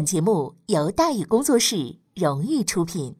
本节目由大宇工作室荣誉出品。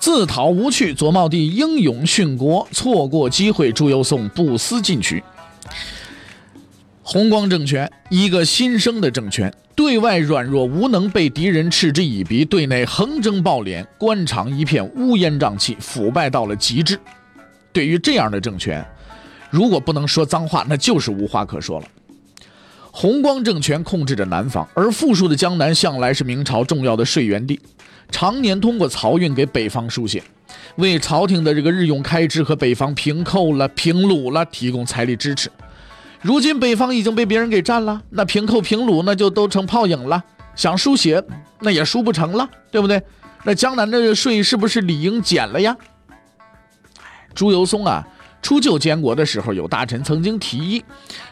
自讨无趣，左茂帝英勇殉国，错过机会，朱由崧不思进取。弘光政权一个新生的政权，对外软弱无能，被敌人嗤之以鼻；对内横征暴敛，官场一片乌烟瘴气，腐败到了极致。对于这样的政权，如果不能说脏话，那就是无话可说了。弘光政权控制着南方，而富庶的江南向来是明朝重要的税源地。常年通过漕运给北方输血，为朝廷的这个日用开支和北方平寇了、平虏了提供财力支持。如今北方已经被别人给占了，那平寇平虏那就都成泡影了，想输血那也输不成了，对不对？那江南的税是不是理应减了呀？朱由崧啊，初就监国的时候，有大臣曾经提议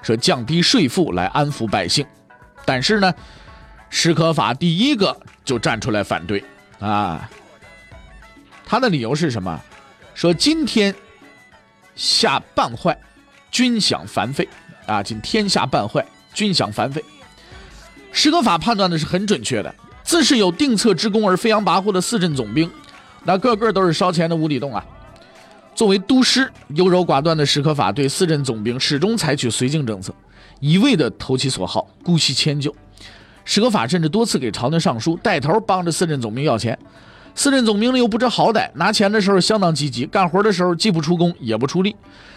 说降低税赋来安抚百姓，但是呢，史可法第一个就站出来反对。啊，他的理由是什么？说今天下半坏，军饷繁费啊！今天下半坏，军饷繁费。史可法判断的是很准确的。自是有定策之功而飞扬跋扈的四镇总兵，那个个都是烧钱的无底洞啊！作为都师，优柔寡断的史可法对四镇总兵始终采取绥靖政策，一味的投其所好，姑息迁就。史可法甚至多次给朝廷上书，带头帮着四镇总兵要钱。四镇总兵呢又不知好歹，拿钱的时候相当积极，干活的时候既不出工也不出力。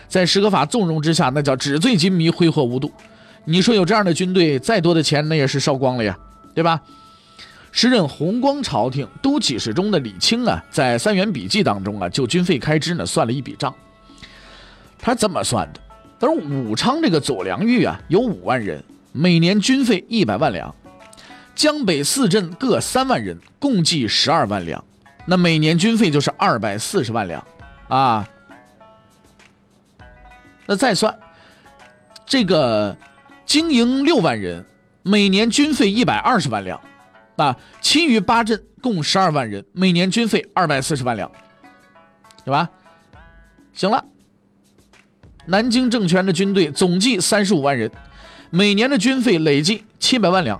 在史可法纵容之下，那叫纸醉金迷、挥霍无度。你说有这样的军队，再多的钱那也是烧光了呀，对吧？时任弘光朝廷都给事中的李清啊，在《三元笔记》当中啊，就军费开支呢算了一笔账。他这么算的：他说武昌这个左良域啊，有五万人，每年军费一百万两。江北四镇各三万人，共计十二万两，那每年军费就是二百四十万两，啊，那再算，这个经营六万人，每年军费一百二十万两，啊，其余八镇共十二万人，每年军费二百四十万两，对吧？行了，南京政权的军队总计三十五万人，每年的军费累计七百万两。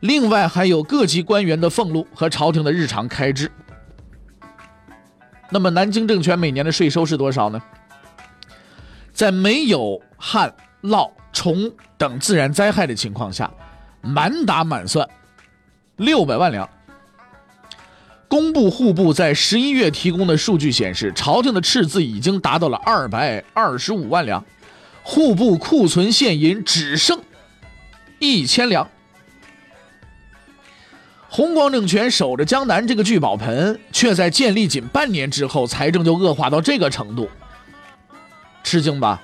另外还有各级官员的俸禄和朝廷的日常开支。那么南京政权每年的税收是多少呢？在没有旱涝虫等自然灾害的情况下，满打满算六百万两。工部户部在十一月提供的数据显示，朝廷的赤字已经达到了二百二十五万两，户部库存现银只剩一千两。红光政权守着江南这个聚宝盆，却在建立仅半年之后，财政就恶化到这个程度，吃惊吧？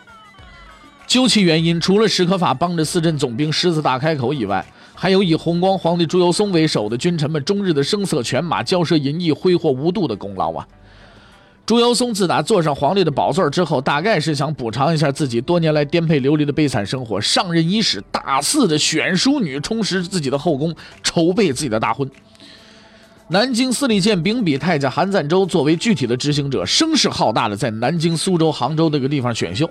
究其原因，除了史可法帮着四镇总兵狮子大开口以外，还有以红光皇帝朱由崧为首的君臣们终日的声色犬马、骄奢淫逸、挥霍无度的功劳啊！朱由崧自打坐上皇帝的宝座之后，大概是想补偿一下自己多年来颠沛流离的悲惨生活，上任伊始，大肆的选淑女，充实自己的后宫，筹备自己的大婚。南京司礼监秉笔太监韩赞周作为具体的执行者，声势浩大的在南京、苏州、杭州这个地方选秀，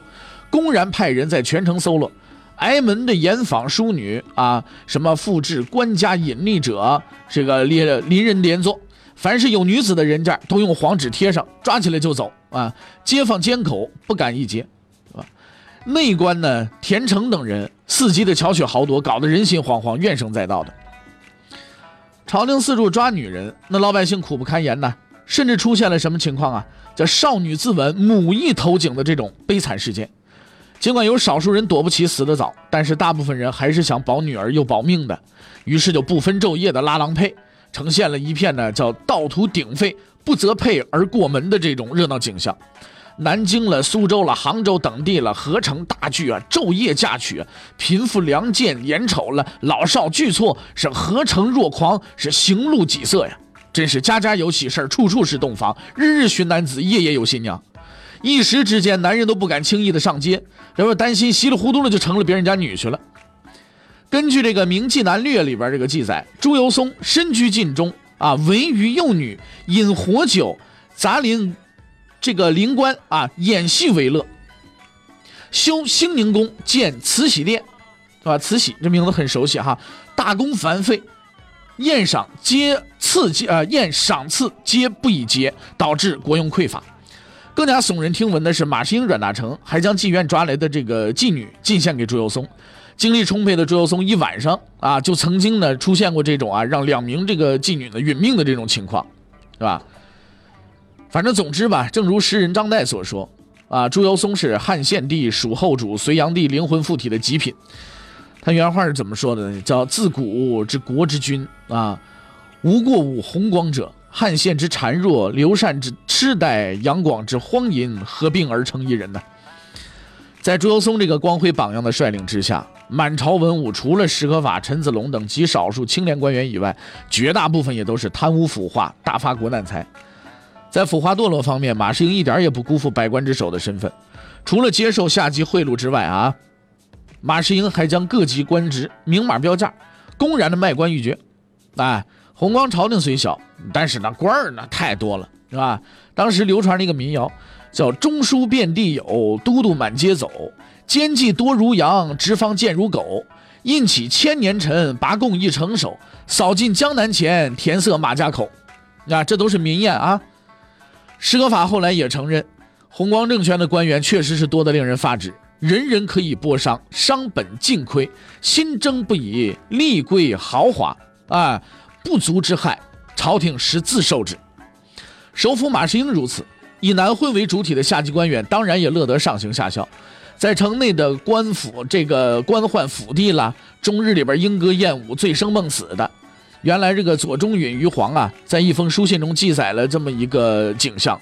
公然派人在全城搜罗，挨门的严访淑女啊，什么复制官家隐匿者，这个连邻人连坐。凡是有女子的人家，都用黄纸贴上，抓起来就走啊！街坊监口不敢一揭，是吧？内官呢，田成等人伺机的巧取豪夺，搞得人心惶惶，怨声载道的。朝廷四处抓女人，那老百姓苦不堪言呐！甚至出现了什么情况啊？叫少女自刎，母亦投井的这种悲惨事件。尽管有少数人躲不起死的早，但是大部分人还是想保女儿又保命的，于是就不分昼夜的拉郎配，呈现了一片呢叫道途鼎沸，不择配而过门的这种热闹景象。南京了、苏州了、杭州等地了，合成大剧啊，昼夜嫁娶，贫富良贱，眼丑了，老少俱错，是合成若狂，是行路几色呀！真是家家有喜事处处是洞房，日日寻男子，夜夜有新娘。一时之间，男人都不敢轻易的上街，然后担心稀里糊涂的就成了别人家女婿了。根据这个《明记南略》里边这个记载，朱由崧身居禁中啊，闻于幼女饮火酒，杂临。这个灵官啊，演戏为乐，修兴宁宫建慈禧殿，是吧？慈禧这名字很熟悉哈。大功繁费，宴赏皆赐呃宴赏赐皆不以节，导致国用匮乏。更加耸人听闻的是，马士英阮大铖还将妓院抓来的这个妓女进献给朱由崧。精力充沛的朱由崧一晚上啊，就曾经呢出现过这种啊让两名这个妓女呢殒命的这种情况，是吧？反正总之吧，正如诗人张岱所说，啊，朱由崧是汉献帝、蜀后主、隋炀帝灵魂附体的极品。他原话是怎么说的呢？叫“自古之国之君啊，无过武弘光者。汉献之孱弱，刘禅之痴呆，杨广之荒淫，合并而成一人呢？”在朱由崧这个光辉榜样的率领之下，满朝文武除了史可法、陈子龙等极少数清廉官员以外，绝大部分也都是贪污腐化，大发国难财。在腐化堕落方面，马士英一点也不辜负百官之首的身份。除了接受下级贿赂之外啊，马士英还将各级官职明码标价，公然的卖官鬻爵。哎，弘光朝廷虽小，但是那官儿那太多了，是吧？当时流传了一个民谣，叫“中书遍地有，都督满街走，奸计多如羊，直方贱如狗。印起千年尘，拔贡一成手，扫尽江南钱，填塞马家口。”啊，这都是民谚啊。史可法后来也承认，弘光政权的官员确实是多得令人发指，人人可以剥商，商本尽亏，新征不已，利贵豪华，啊，不足之害，朝廷实自受之。首辅马士英如此，以南混为主体的下级官员当然也乐得上行下效，在城内的官府这个官宦府邸啦，终日里边莺歌燕舞，醉生梦死的。原来这个左中允于皇啊，在一封书信中记载了这么一个景象，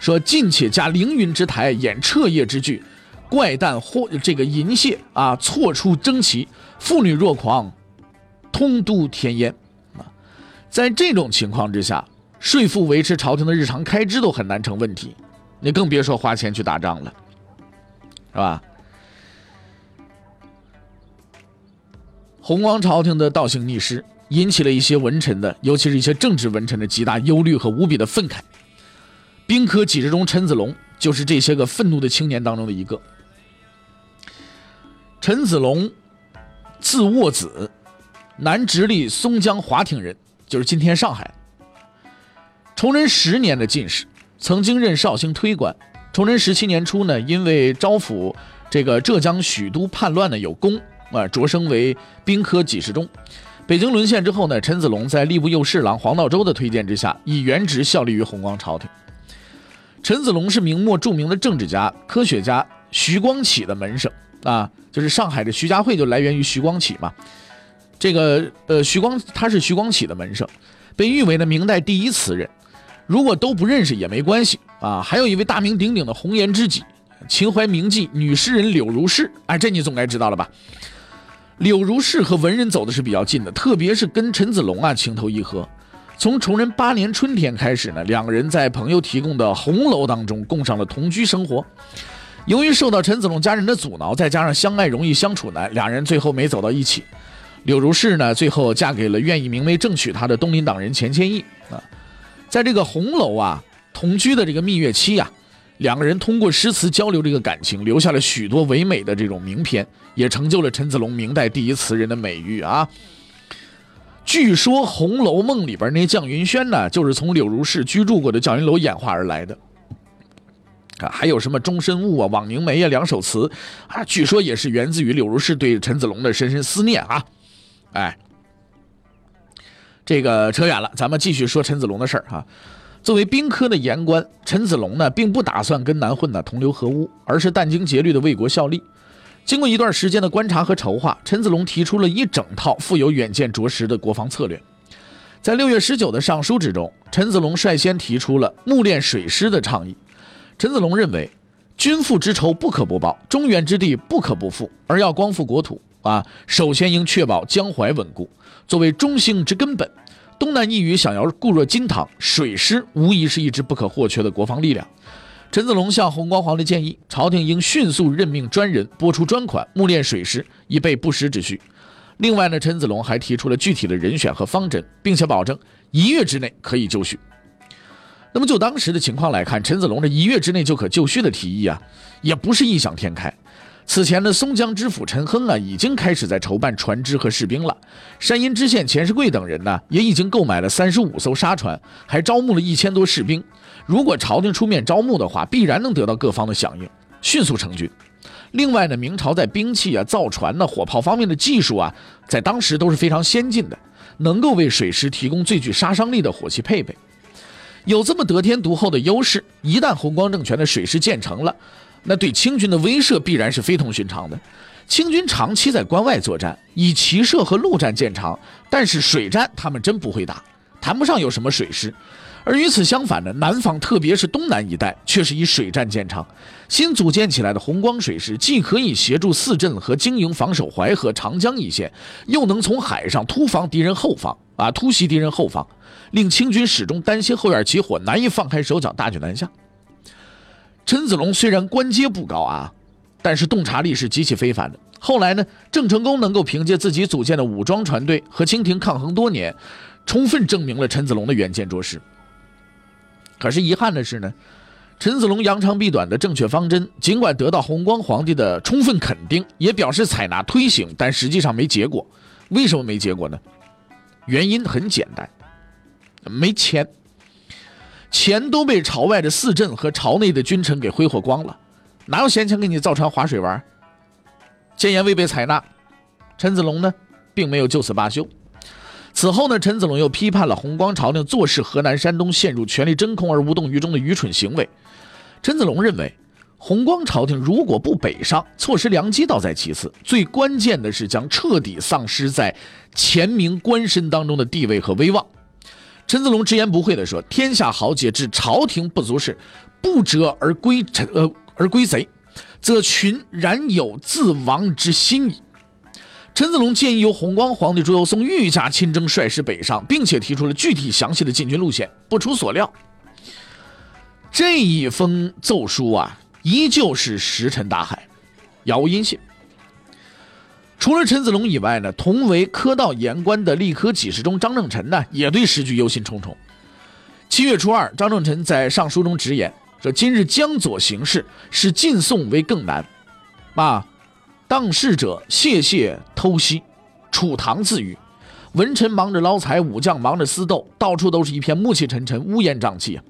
说近且加凌云之台演彻夜之剧，怪诞或这个淫亵啊，错出征旗，妇女若狂，通都天烟啊。在这种情况之下，税赋维持朝廷的日常开支都很难成问题，你更别说花钱去打仗了，是吧？弘光朝廷的倒行逆施。引起了一些文臣的，尤其是一些政治文臣的极大忧虑和无比的愤慨。兵科给事中陈子龙就是这些个愤怒的青年当中的一个。陈子龙，字沃子，南直隶松江华亭人，就是今天上海。崇祯十年的进士，曾经任绍兴推官。崇祯十七年初呢，因为招抚这个浙江许都叛乱呢有功啊，擢升为兵科给事中。北京沦陷之后呢，陈子龙在吏部右侍郎黄道周的推荐之下，以原职效力于弘光朝廷。陈子龙是明末著名的政治家、科学家徐光启的门生啊，就是上海的徐家汇就来源于徐光启嘛。这个呃，徐光他是徐光启的门生，被誉为呢明代第一词人。如果都不认识也没关系啊。还有一位大名鼎鼎的红颜知己，秦淮名妓女诗人柳如是，哎，这你总该知道了吧？柳如是和文人走的是比较近的，特别是跟陈子龙啊情投意合。从崇祯八年春天开始呢，两个人在朋友提供的红楼当中共上了同居生活。由于受到陈子龙家人的阻挠，再加上相爱容易相处难，两人最后没走到一起。柳如是呢，最后嫁给了愿意明媒正娶她的东林党人钱谦益啊。在这个红楼啊同居的这个蜜月期呀。两个人通过诗词交流这个感情，留下了许多唯美的这种名篇，也成就了陈子龙明代第一词人的美誉啊。据说《红楼梦》里边那绛云轩呢，就是从柳如是居住过的绛云楼演化而来的啊。还有什么终身误啊、枉凝眉啊两首词啊，据说也是源自于柳如是对陈子龙的深深思念啊。哎，这个扯远了，咱们继续说陈子龙的事儿哈。作为兵科的言官，陈子龙呢，并不打算跟南混呢同流合污，而是殚精竭虑的为国效力。经过一段时间的观察和筹划，陈子龙提出了一整套富有远见卓识的国防策略。在六月十九的上书之中，陈子龙率先提出了募练水师的倡议。陈子龙认为，君父之仇不可不报，中原之地不可不复，而要光复国土啊，首先应确保江淮稳固，作为中兴之根本。东南一隅想要固若金汤，水师无疑是一支不可或缺的国防力量。陈子龙向弘光皇帝建议，朝廷应迅速任命专人，拨出专款募练水师，以备不时之需。另外呢，陈子龙还提出了具体的人选和方针，并且保证一月之内可以就绪。那么就当时的情况来看，陈子龙这一月之内就可就绪的提议啊，也不是异想天开。此前的松江知府陈亨啊，已经开始在筹办船只和士兵了。山阴知县钱世贵等人呢，也已经购买了三十五艘沙船，还招募了一千多士兵。如果朝廷出面招募的话，必然能得到各方的响应，迅速成军。另外呢，明朝在兵器啊、造船呢、火炮方面的技术啊，在当时都是非常先进的，能够为水师提供最具杀伤力的火器配备。有这么得天独厚的优势，一旦弘光政权的水师建成了。那对清军的威慑必然是非同寻常的。清军长期在关外作战，以骑射和陆战见长，但是水战他们真不会打，谈不上有什么水师。而与此相反的，南方特别是东南一带，却是以水战见长。新组建起来的红光水师，既可以协助四镇和经营防守淮河、长江一线，又能从海上突防敌人后方啊，突袭敌人后方，令清军始终担心后院起火，难以放开手脚，大举南下。陈子龙虽然官阶不高啊，但是洞察力是极其非凡的。后来呢，郑成功能够凭借自己组建的武装船队和清廷抗衡多年，充分证明了陈子龙的远见卓识。可是遗憾的是呢，陈子龙扬长避短的正确方针，尽管得到弘光皇帝的充分肯定，也表示采纳推行，但实际上没结果。为什么没结果呢？原因很简单，没钱。钱都被朝外的四镇和朝内的君臣给挥霍光了，哪有闲钱给你造船划水玩？谏言未被采纳，陈子龙呢，并没有就此罢休。此后呢，陈子龙又批判了弘光朝廷坐视河南、山东陷入权力真空而无动于衷的愚蠢行为。陈子龙认为，弘光朝廷如果不北上，错失良机倒在其次，最关键的是将彻底丧失在前明官绅当中的地位和威望。陈子龙直言不讳地说：“天下豪杰至朝廷不足事，不折而归臣，呃，而归贼，则群然有自亡之心矣。”陈子龙建议由弘光皇帝朱由崧御驾亲征，率师北上，并且提出了具体详细的进军路线。不出所料，这一封奏书啊，依旧是石沉大海，杳无音信。除了陈子龙以外呢，同为科道言官的吏科给事中张正臣呢，也对时局忧心忡忡。七月初二，张正臣在上书中直言说：“今日江左形势，使晋宋为更难。啊，当事者谢谢偷袭，楚唐自愈。文臣忙着捞财，武将忙着私斗，到处都是一片暮气沉沉、乌烟瘴气啊。”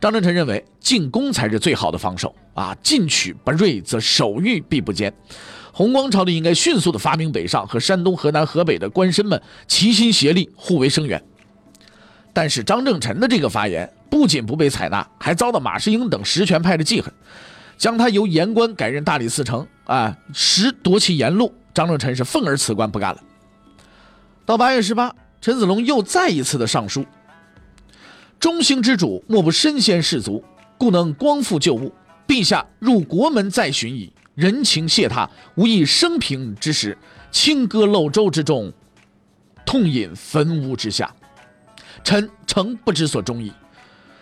张正臣认为，进攻才是最好的防守啊，进取不锐，则守御必不坚。弘光朝廷应该迅速的发兵北上，和山东、河南、河北的官绅们齐心协力，互为声援。但是张正臣的这个发言不仅不被采纳，还遭到马士英等实权派的记恨，将他由言官改任大理寺丞，啊，实夺其言路。张正臣是愤而辞官，不干了。到八月十八，陈子龙又再一次的上书：中兴之主，莫不身先士卒，故能光复旧物。陛下入国门再寻矣。人情谢他，无以生平之时，轻歌漏舟之中，痛饮焚屋之下。臣诚不知所终矣。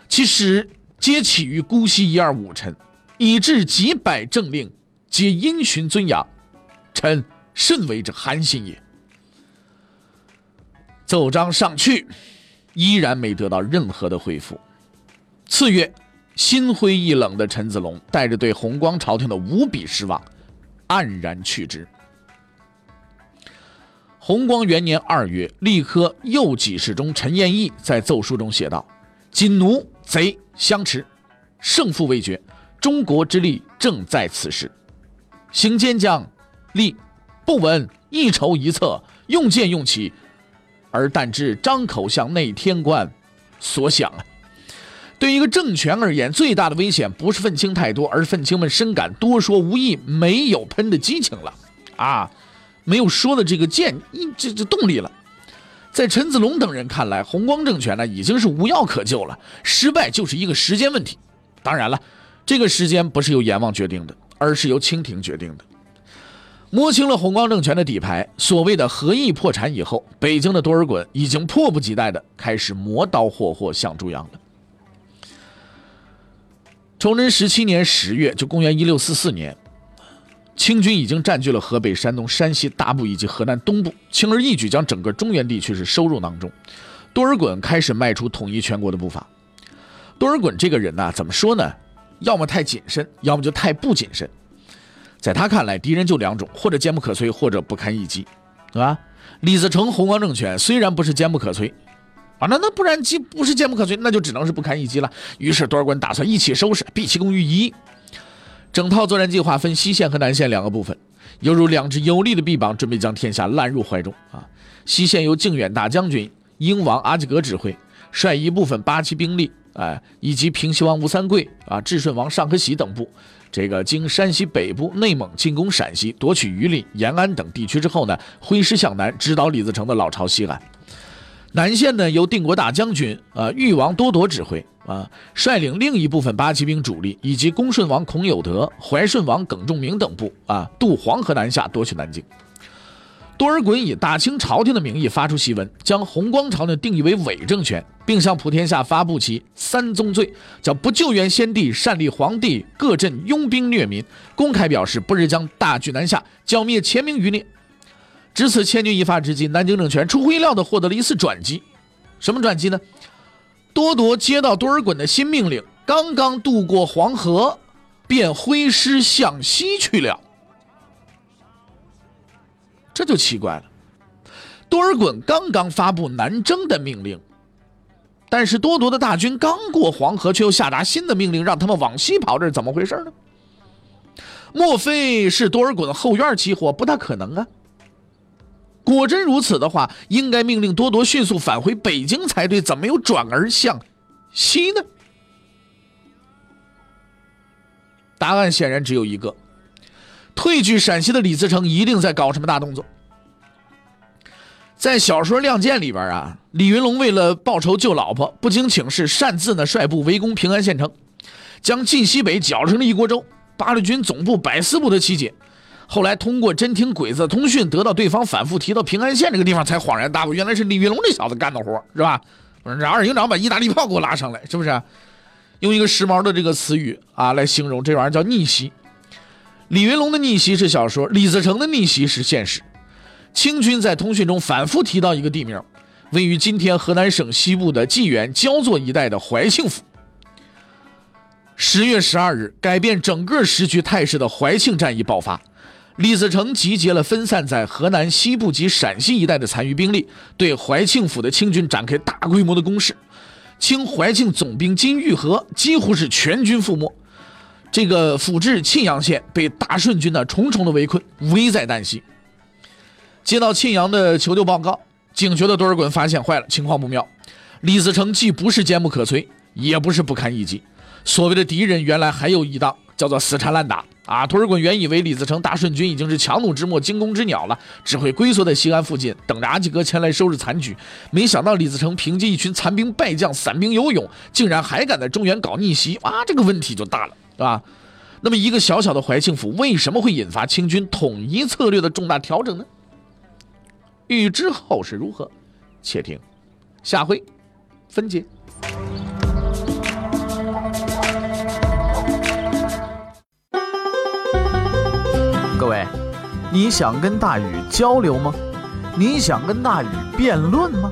其实皆起于姑息一二武臣，以致几百政令皆因循尊养，臣甚为之寒心也。奏章上去，依然没得到任何的回复。次月。心灰意冷的陈子龙带着对弘光朝廷的无比失望，黯然去之。弘光元年二月，吏科右给事中陈彦义在奏书中写道：“今奴贼相持，胜负未决，中国之力正在此时。行兼将，吏不闻一筹一策，用剑用旗，而但知张口向内天官所想啊。”对于一个政权而言，最大的危险不是愤青太多，而是愤青们深感多说无益，没有喷的激情了，啊，没有说的这个剑，这这动力了。在陈子龙等人看来，红光政权呢已经是无药可救了，失败就是一个时间问题。当然了，这个时间不是由阎王决定的，而是由清廷决定的。摸清了红光政权的底牌，所谓的合议破产以后，北京的多尔衮已经迫不及待的开始磨刀霍霍向猪羊了。崇祯十七年十月，就公元一六四四年，清军已经占据了河北、山东、山西大部以及河南东部，轻而易举将整个中原地区是收入囊中。多尔衮开始迈出统一全国的步伐。多尔衮这个人呢，怎么说呢？要么太谨慎，要么就太不谨慎。在他看来，敌人就两种，或者坚不可摧，或者不堪一击，对吧？李自成洪光政权虽然不是坚不可摧。啊，那那不然击不是坚不可摧，那就只能是不堪一击了。于是多尔衮打算一起收拾，毕其功于一。整套作战计划分西线和南线两个部分，犹如两只有力的臂膀，准备将天下揽入怀中啊。西线由靖远大将军英王阿济格指挥，率一部分八旗兵力，哎，以及平西王吴三桂啊、至顺王尚可喜等部，这个经山西北部、内蒙进攻陕西，夺取榆林、延安等地区之后呢，挥师向南，直捣李自成的老巢西安。南线呢，由定国大将军啊裕王多铎指挥啊，率领另一部分八旗兵主力，以及恭顺王孔有德、怀顺王耿仲明等部啊，渡黄河南下，夺取南京。多尔衮以大清朝廷的名义发出檄文，将弘光朝廷定义为伪政权，并向普天下发布其三宗罪，叫不救援先帝、擅立皇帝、各镇拥兵虐民，公开表示不日将大举南下，剿灭前明余孽。值此，千钧一发之际，南京政权出乎意料地获得了一次转机。什么转机呢？多铎接到多尔衮的新命令，刚刚渡过黄河，便挥师向西去了。这就奇怪了。多尔衮刚刚发布南征的命令，但是多铎的大军刚过黄河，却又下达新的命令，让他们往西跑，这是怎么回事呢？莫非是多尔衮后院起火？不大可能啊。果真如此的话，应该命令多铎迅速返回北京才对，怎么又转而向西呢？答案显然只有一个：退居陕西的李自成一定在搞什么大动作。在小说《亮剑》里边啊，李云龙为了报仇救老婆，不经请示，擅自呢率部围攻平安县城，将晋西北搅成了一锅粥，八路军总部百思不得其解。后来通过侦听鬼子通讯，得到对方反复提到平安县这个地方，才恍然大悟，原来是李云龙这小子干的活，是吧？让二营长把意大利炮给我拉上来，是不是？用一个时髦的这个词语啊来形容这玩意儿叫逆袭。李云龙的逆袭是小说，李自成的逆袭是现实。清军在通讯中反复提到一个地名，位于今天河南省西部的济源焦作一带的怀庆府。十月十二日，改变整个时局态势的怀庆战役爆发。李自成集结了分散在河南西部及陕西一带的残余兵力，对怀庆府的清军展开大规模的攻势。清怀庆总兵金玉和几乎是全军覆没。这个府治沁阳县被大顺军呢重重的围困，危在旦夕。接到沁阳的求救报告，警觉的多尔衮发现坏了，情况不妙。李自成既不是坚不可摧，也不是不堪一击。所谓的敌人，原来还有一档，叫做死缠烂打。啊！多尔衮原以为李自成大顺军已经是强弩之末、惊弓之鸟了，只会龟缩在西安附近，等着阿济格前来收拾残局。没想到李自成凭借一群残兵败将、散兵游勇，竟然还敢在中原搞逆袭！啊，这个问题就大了，对吧？那么，一个小小的怀庆府，为什么会引发清军统一策略的重大调整呢？欲知后事如何，且听下回分解。各位你想跟大禹交流吗？你想跟大禹辩论吗？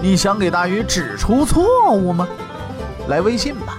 你想给大禹指出错误吗？来微信吧，